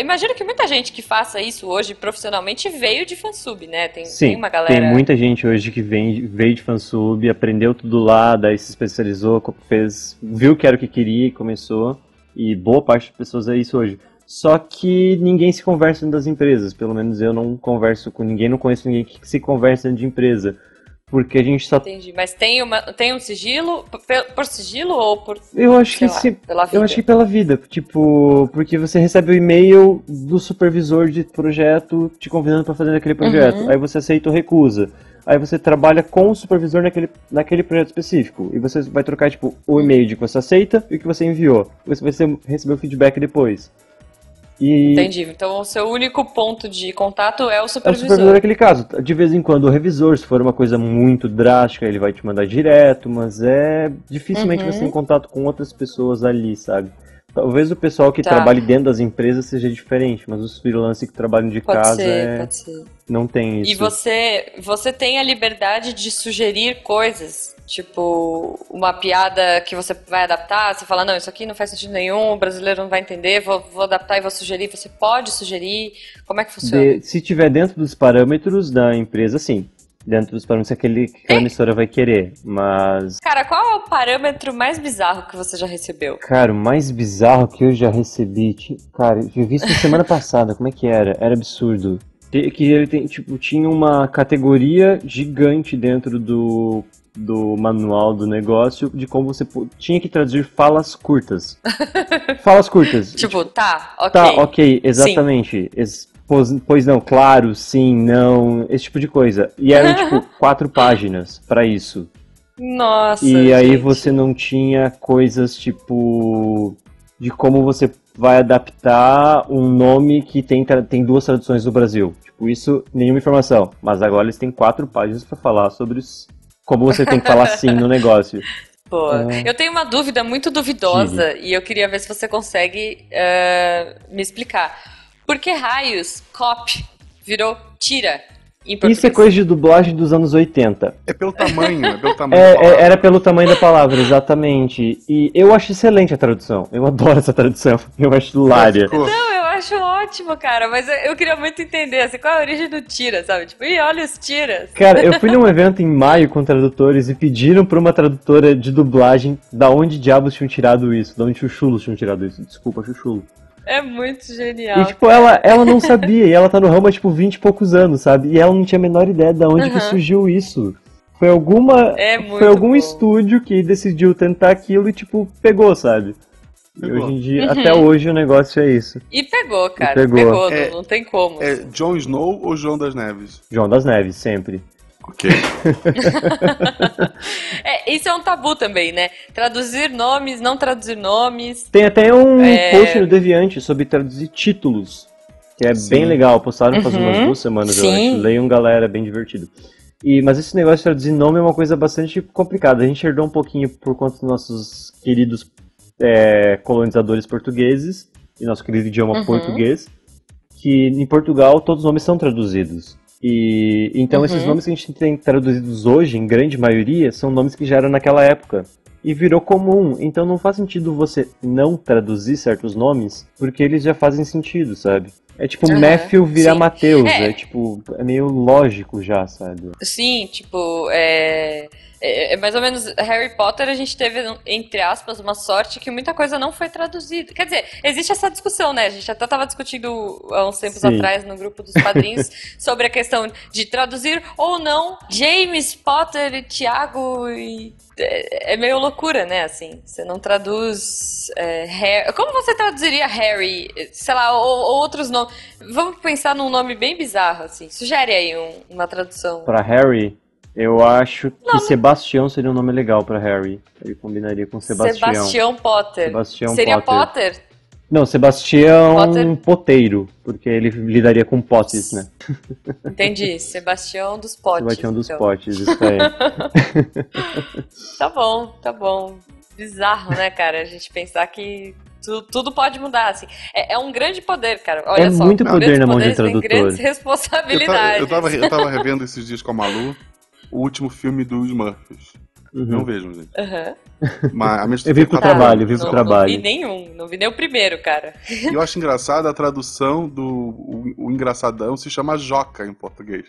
Imagino que muita gente que faça isso hoje profissionalmente veio de fansub, né? Tem, Sim, tem uma galera. Tem muita gente hoje que vem, veio de fansub, aprendeu tudo lá, daí se especializou, fez, viu que era o que queria e começou. E boa parte das pessoas é isso hoje. Só que ninguém se conversa dentro das empresas, pelo menos eu não converso com ninguém, não conheço ninguém que se conversa dentro de empresa. Porque a gente só. Entendi. Mas tem, uma, tem um sigilo? Por, por sigilo ou por. Eu acho que lá, se, pela vida? Eu acho que pela vida, tipo, porque você recebe o e-mail do supervisor de projeto te convidando para fazer aquele projeto. Uhum. Aí você aceita ou recusa. Aí você trabalha com o supervisor naquele, naquele projeto específico. E você vai trocar, tipo, o e-mail de que você aceita e o que você enviou. Você vai receber o feedback depois. E Entendi. Então o seu único ponto de contato é o é o supervisor. supervisor naquele caso. De vez em quando o revisor, se for uma coisa muito drástica, ele vai te mandar direto, mas é dificilmente Uhum. você tem contato com outras pessoas ali, sabe? Talvez o pessoal que Tá. trabalhe dentro das empresas seja diferente, mas os freelancers que trabalham de Pode casa ser, é- pode ser. não tem isso. E você, você tem a liberdade de sugerir coisas. Tipo, uma piada que você vai adaptar, você fala, não, isso aqui não faz sentido nenhum, o brasileiro não vai entender, vou, vou adaptar e vou sugerir. Você pode sugerir? Como é que funciona? De- se tiver dentro dos parâmetros da empresa, sim. Dentro dos parâmetros que aquele, que aquela emissora vai querer. Mas, Cara, qual é o parâmetro mais bizarro que você já recebeu? cara, o mais bizarro que eu já recebi. ti- Cara, eu vi isso na semana passada. Como é que era? Era absurdo. Que ele tem, tipo, tinha uma categoria gigante dentro do, do manual do negócio de como você tinha que traduzir falas curtas. falas curtas. Tipo, tá, ok. Tá, ok, exatamente. Es- pois, pois não, claro, sim, não, esse tipo de coisa. E eram, tipo, quatro páginas pra isso. Nossa. E aí gente. você não tinha coisas tipo. de como você vai adaptar um nome que tem, tem duas traduções do Brasil. Tipo, isso, nenhuma informação. Mas agora eles têm quatro páginas pra falar sobre os- como você tem que falar sim no negócio. Pô, É. eu tenho uma dúvida muito duvidosa e eu queria ver se você consegue eh, me explicar. Por que raios cop virou tira? Isso é coisa de dublagem dos anos 80. É pelo tamanho, é pelo tamanho. É, da palavra. é, era pelo tamanho da palavra, exatamente. E eu acho excelente a tradução. Eu adoro essa tradução. Eu acho hilária. Não, eu acho ótimo, cara, mas eu, eu queria muito entender assim, qual é a origem do tira, sabe? Tipo, ih, olha os tiras. Cara, eu fui num evento em maio com tradutores e pediram pra uma tradutora de dublagem da onde diabos tinham tirado isso, da onde chuchulos tinham tirado isso. Desculpa, chuchulo. É muito genial. E, tipo, ela, ela não sabia, e ela tá no ramo há, tipo, 20 e poucos anos, sabe? E ela não tinha a menor ideia de onde que Aham. surgiu isso. Foi alguma. É muito foi algum bom. estúdio que decidiu tentar aquilo e, tipo, pegou, sabe? E Pegou. hoje em dia, Uhum. até hoje o negócio é isso. E pegou, cara. pegou. pegou, É- não, não tem como. É Jon Snow ou João das Neves? João das Neves, sempre. Ok. É, isso é um tabu também, né? Traduzir nomes, não traduzir nomes. Tem até um É. post no Deviante sobre traduzir títulos, que é Sim. bem legal. Postaram faz Uhum. umas duas semanas, eu Sim. acho. Leiam, galera, é bem divertido. E, mas esse negócio de traduzir nome é uma coisa bastante complicada. A gente herdou um pouquinho por conta dos nossos queridos é, colonizadores portugueses e nosso querido idioma Uhum. português, que em Portugal todos os nomes são traduzidos. E então Uhum. esses nomes que a gente tem traduzidos hoje, em grande maioria, são nomes que já eram naquela época. E virou comum, então não faz sentido você não traduzir certos nomes, porque eles já fazem sentido, sabe? É tipo Aham, Matthew virar. Mateus, É. é. tipo, é meio lógico já, sabe? Sim, tipo, é, é, é mais ou menos Harry Potter a gente teve, entre aspas, uma sorte que muita coisa não foi traduzida. Quer dizer, existe essa discussão, né? A gente até estava discutindo há uns tempos Sim. atrás no grupo dos padrinhos sobre a questão de traduzir ou não James Potter e Tiago e. É é meio loucura, né? Assim, você não traduz é, Harry. Como você traduziria Harry? Sei lá, ou, ou outros nomes. Vamos pensar num nome bem bizarro, assim. Sugere aí um- uma tradução. Pra Harry, eu acho que Sebastião seria um nome legal pra Harry. Ele combinaria com Sebastião. Sebastião Potter. Sebastião Seria Potter. Potter? Não, Sebastião Potter. Poteiro, porque ele lidaria com potes, né? Entendi. Sebastião dos Potes. Sebastião dos então. potes, isso aí. Tá bom, tá bom. Bizarro, né, cara? A gente pensar que tu- tudo pode mudar, assim. É, é um grande poder, cara. Olha É só. muito poder na mão de tradutor. grandes Eu tava, responsabilidades. eu, tava, eu tava revendo esses dias com a Malu o último filme dos. Não Uhum. vejam, gente. Aham. Mas a minha Eu vi pro quatro trabalho, eu vi pro não, trabalho. Não vi nenhum, não vi nem o primeiro, cara. E eu acho engraçado a tradução do. O, o engraçadão se chama Joca em português.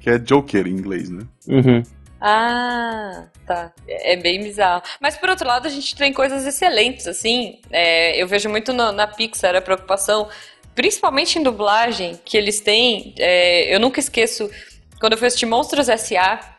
Que é Joker em inglês, né? Uhum. Ah, tá. É é bem bizarro. Mas por outro lado, a gente tem coisas excelentes, assim. É, eu vejo muito no- na Pixar a preocupação, principalmente em dublagem, que eles têm. é, eu nunca esqueço quando eu fui assistir Monstros S.A.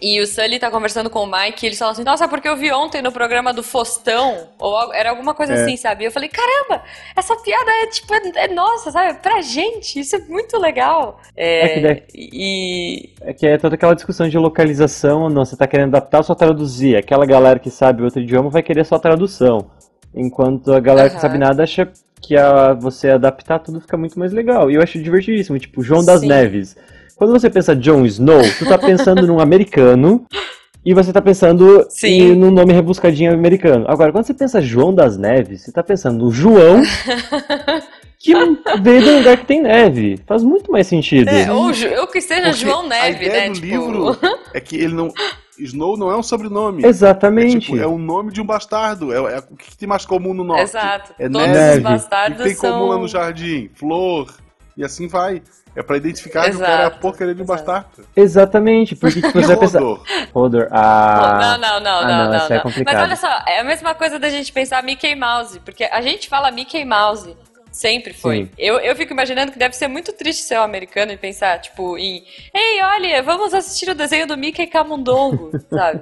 E o Sully tá conversando com o Mike e eles falam assim, nossa, porque eu vi ontem no programa do Fostão, ou algo- era alguma coisa É. assim, sabe? E eu falei, caramba, essa piada é tipo, é, é nossa, sabe? Pra gente, isso é muito legal. É, É que daí- E, É que é toda aquela discussão de localização, não, você tá querendo adaptar ou só traduzir. Aquela galera que sabe outro idioma vai querer só tradução. Enquanto a galera que Aham. sabe nada acha que a, você adaptar tudo fica muito mais legal. E eu acho divertidíssimo, tipo, João das Sim. Neves. Quando você pensa Jon Snow, tu tá pensando num americano e você tá pensando Sim. em, num nome rebuscadinho americano. Agora, quando você pensa João das Neves, você tá pensando no João que veio do lugar que tem neve. Faz muito mais sentido. É, ou, que seja Porque João a Neve, ideia né? do tipo... livro é que ele não. Snow não é um sobrenome. Exatamente. É, tipo, é o nome de um bastardo. É, é o que tem mais comum no norte. Exato. É Todos neve. os O bastardos que tem são... comum lá no jardim? Flor. E assim vai. É pra identificar que o cara é a Exato, porcaria de um exato. bastardo. Exatamente, porque tipo, você vai pensar. Rodor? Hodor, ah. Não, não, não, ah, não, não, não, é não. complicado. Mas olha só, é a mesma coisa da gente pensar Mickey Mouse, porque a gente fala Mickey Mouse. Sempre foi. Sim. Eu, eu fico imaginando que deve ser muito triste ser um americano e pensar, tipo, em Ei, olha, vamos assistir o desenho do Mickey Camundongo, sabe?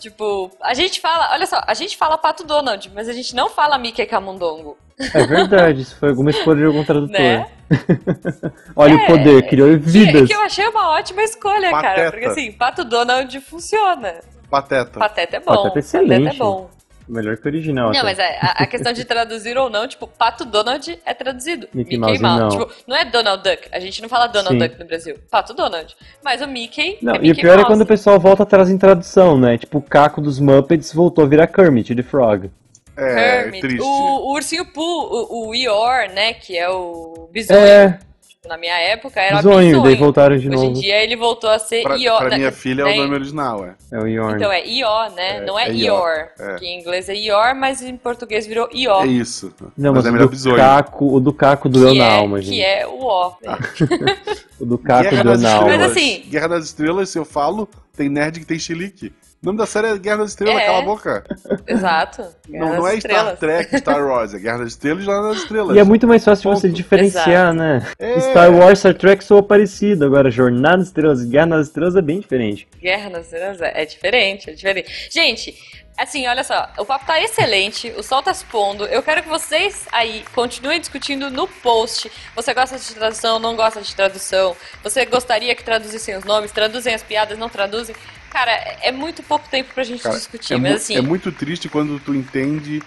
tipo, a gente fala, olha só, a gente fala Pato Donald, mas a gente não fala Mickey Camundongo. É verdade, isso foi alguma escolha de algum tradutor. Né? Olha É, o poder, criou Que, vidas. que eu achei uma ótima escolha, cara. Pateta. Porque assim, Pato Donald funciona. Pateta. Pateta é bom. Pateta é excelente. é bom. Melhor que o original. Não, até. mas é, a, a questão de traduzir ou não, tipo, Pato Donald é traduzido. Mickey Mouse não. Tipo, não é Donald Duck. A gente não fala Donald Sim. Duck no Brasil. Pato Donald. Mas o Mickey Não, é e Mickey o pior é Mouse. quando o pessoal volta atrás em tradução, né? Tipo, o Caco dos Muppets voltou a virar Kermit the Frog. É, Kermit. triste. O, o Ursinho Pooh, o, o Eeyore, né, que é o bisonho. É, Tipo, na minha época era zonho, bisonho. daí voltaram de Hoje em novo. dia ele voltou a ser Pra, Eeyore. pra minha né? filha é né? o nome original, é. É o Yorn. Então é Ió, né? É, não é, é Ior. Ior, é. Que em inglês é Ior, mas em português virou Ió. É isso. Não, mas mas, é o, melhor do bisonho. Caco, o do Caco doeu que na é, alma, que gente. é o Ó. O do Caco doeu na alma. Mas assim- Guerra das Estrelas, se eu falo, tem nerd que tem chilique. O nome da série é Guerra das Estrelas, É. cala a boca. Exato. Não, Guerra não das é Star. Trek, Star Wars, é Guerra das Estrelas e Jornada das Estrelas. E é muito mais fácil de você Ponto. diferenciar, né? É. Star Wars, Star Trek soa parecido. Agora, Jornada das Estrelas e Guerra nas Estrelas é bem diferente. Guerra nas Estrelas é é diferente, é diferente. Gente, assim, olha só, o papo tá excelente, o sol tá se pondo. Eu quero que vocês aí continuem discutindo no post. Você gosta de tradução, não gosta de tradução? Você gostaria que traduzissem os nomes? Traduzem as piadas, não traduzem? Cara, é muito pouco tempo pra gente Cara, discutir, é, mas assim. é muito triste quando tu entende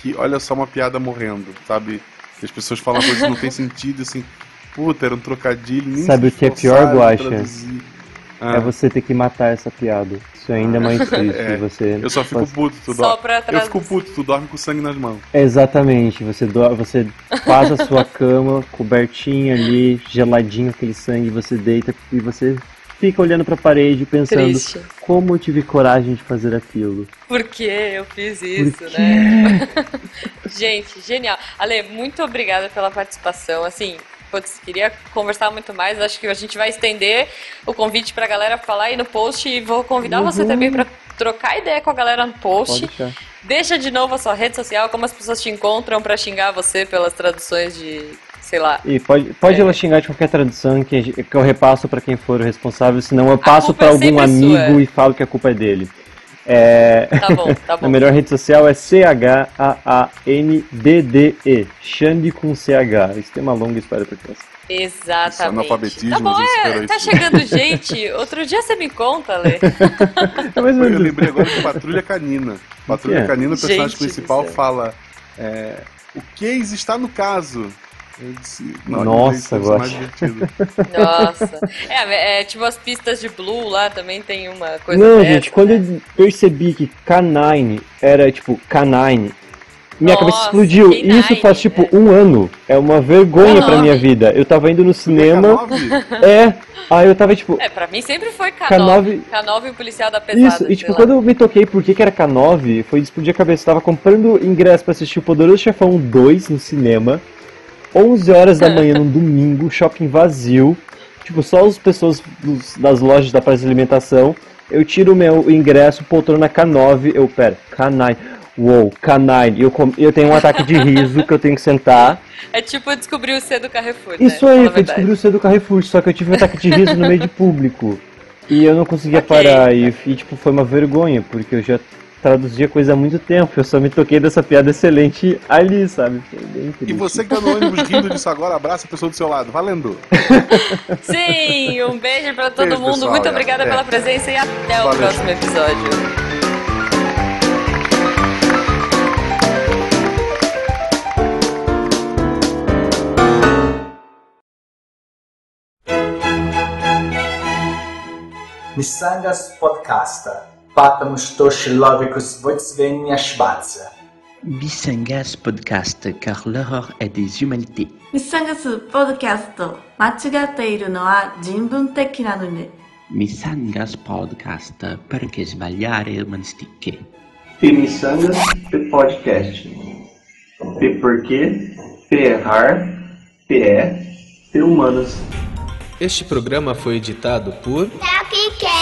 que, olha só, uma piada morrendo, sabe? Que as pessoas falam coisas que não tem sentido, assim. Puta, era um trocadilho, nem Sabe o que é pior, Guaxa? traduzir. Ah. é você ter que matar essa piada. Isso é ainda mais triste. É, você Eu só fico faz- puto, tu dorme. Eu fico puto, tu dorme com sangue nas mãos. Exatamente, você, do... você faz a sua cama, cobertinha ali, geladinho aquele sangue, você deita e você fica olhando pra parede pensando Triste. como eu tive coragem de fazer aquilo. Por que eu fiz isso, né? Gente, genial. Ale, muito obrigada pela participação. Assim, putz, queria conversar muito mais. Acho que a gente vai estender o convite pra galera falar aí no post e vou convidar você Uhum. também pra trocar ideia com a galera no post. Deixa de novo a sua rede social, como as pessoas te encontram pra xingar você pelas traduções de, sei lá. E pode, pode É. ela xingar de qualquer tradução que, a que eu repasso pra quem for o responsável, senão eu passo culpa pra é algum amigo sua. e falo que a culpa é dele. É, Tá bom, tá a bom. melhor rede social é C-H-A-A-N-D-D-E. Xande com CH. Isso tem uma longa história por trás. Exatamente. analfabetismo, Tá bom, a é, tá chegando gente. Outro dia você me conta, Ale. É Eu menos lembrei agora de Patrulha Canina. Patrulha quê? Canina, o personagem Gente principal fala: é, O case está no caso. Eu disse, Nossa, é gosto. mais divertido. Nossa. É, é, tipo as pistas de Blue lá também tem uma coisa Não, dessa, gente, quando né? eu percebi que Canine era tipo Canine, minha Nossa, cabeça explodiu. K9, E isso faz tipo é. um ano. É uma vergonha pra K9. minha vida. Eu tava indo no cinema. K9? É. Aí eu tava tipo. É, pra mim sempre foi K9. K9. K9 e o policial da pesada. Isso, e tipo, lá. quando eu me toquei por que que era K9, foi explodir a cabeça. Eu tava comprando ingresso pra assistir o Poderoso Chefão 2 no cinema, 11 horas da manhã num domingo, shopping vazio, tipo, só as pessoas dos- das lojas da praça de alimentação. Eu tiro o meu ingresso, poltrona K9, eu, pera, K9, uou, K9, eu, com- eu tenho um ataque de riso que eu tenho que sentar. É tipo descobrir o C do Carrefour, Isso né? aí, foi descobrir o C do Carrefour, só que eu tive um ataque de riso no meio de público. E eu não conseguia Ok. parar, e, e, tipo, foi uma vergonha, porque eu já traduzia coisa há muito tempo, eu só me toquei dessa piada excelente ali, sabe? Foi bem E você que tá no ônibus rindo disso agora, abraça a pessoa do seu lado. Valendo! Sim, um beijo pra todo Beijo, mundo. pessoal, Muito obrigada até. pela presença e até o Valeu. próximo episódio. Missangas Podcasta. Missangas Podcast, car l'horreur é des humanités. Missangas Podcast, Missangas Podcast, perché sbagliare e manstiche. Missangas Podcast. P porquê, P errar, P é, P humanas. Este programa foi editado por...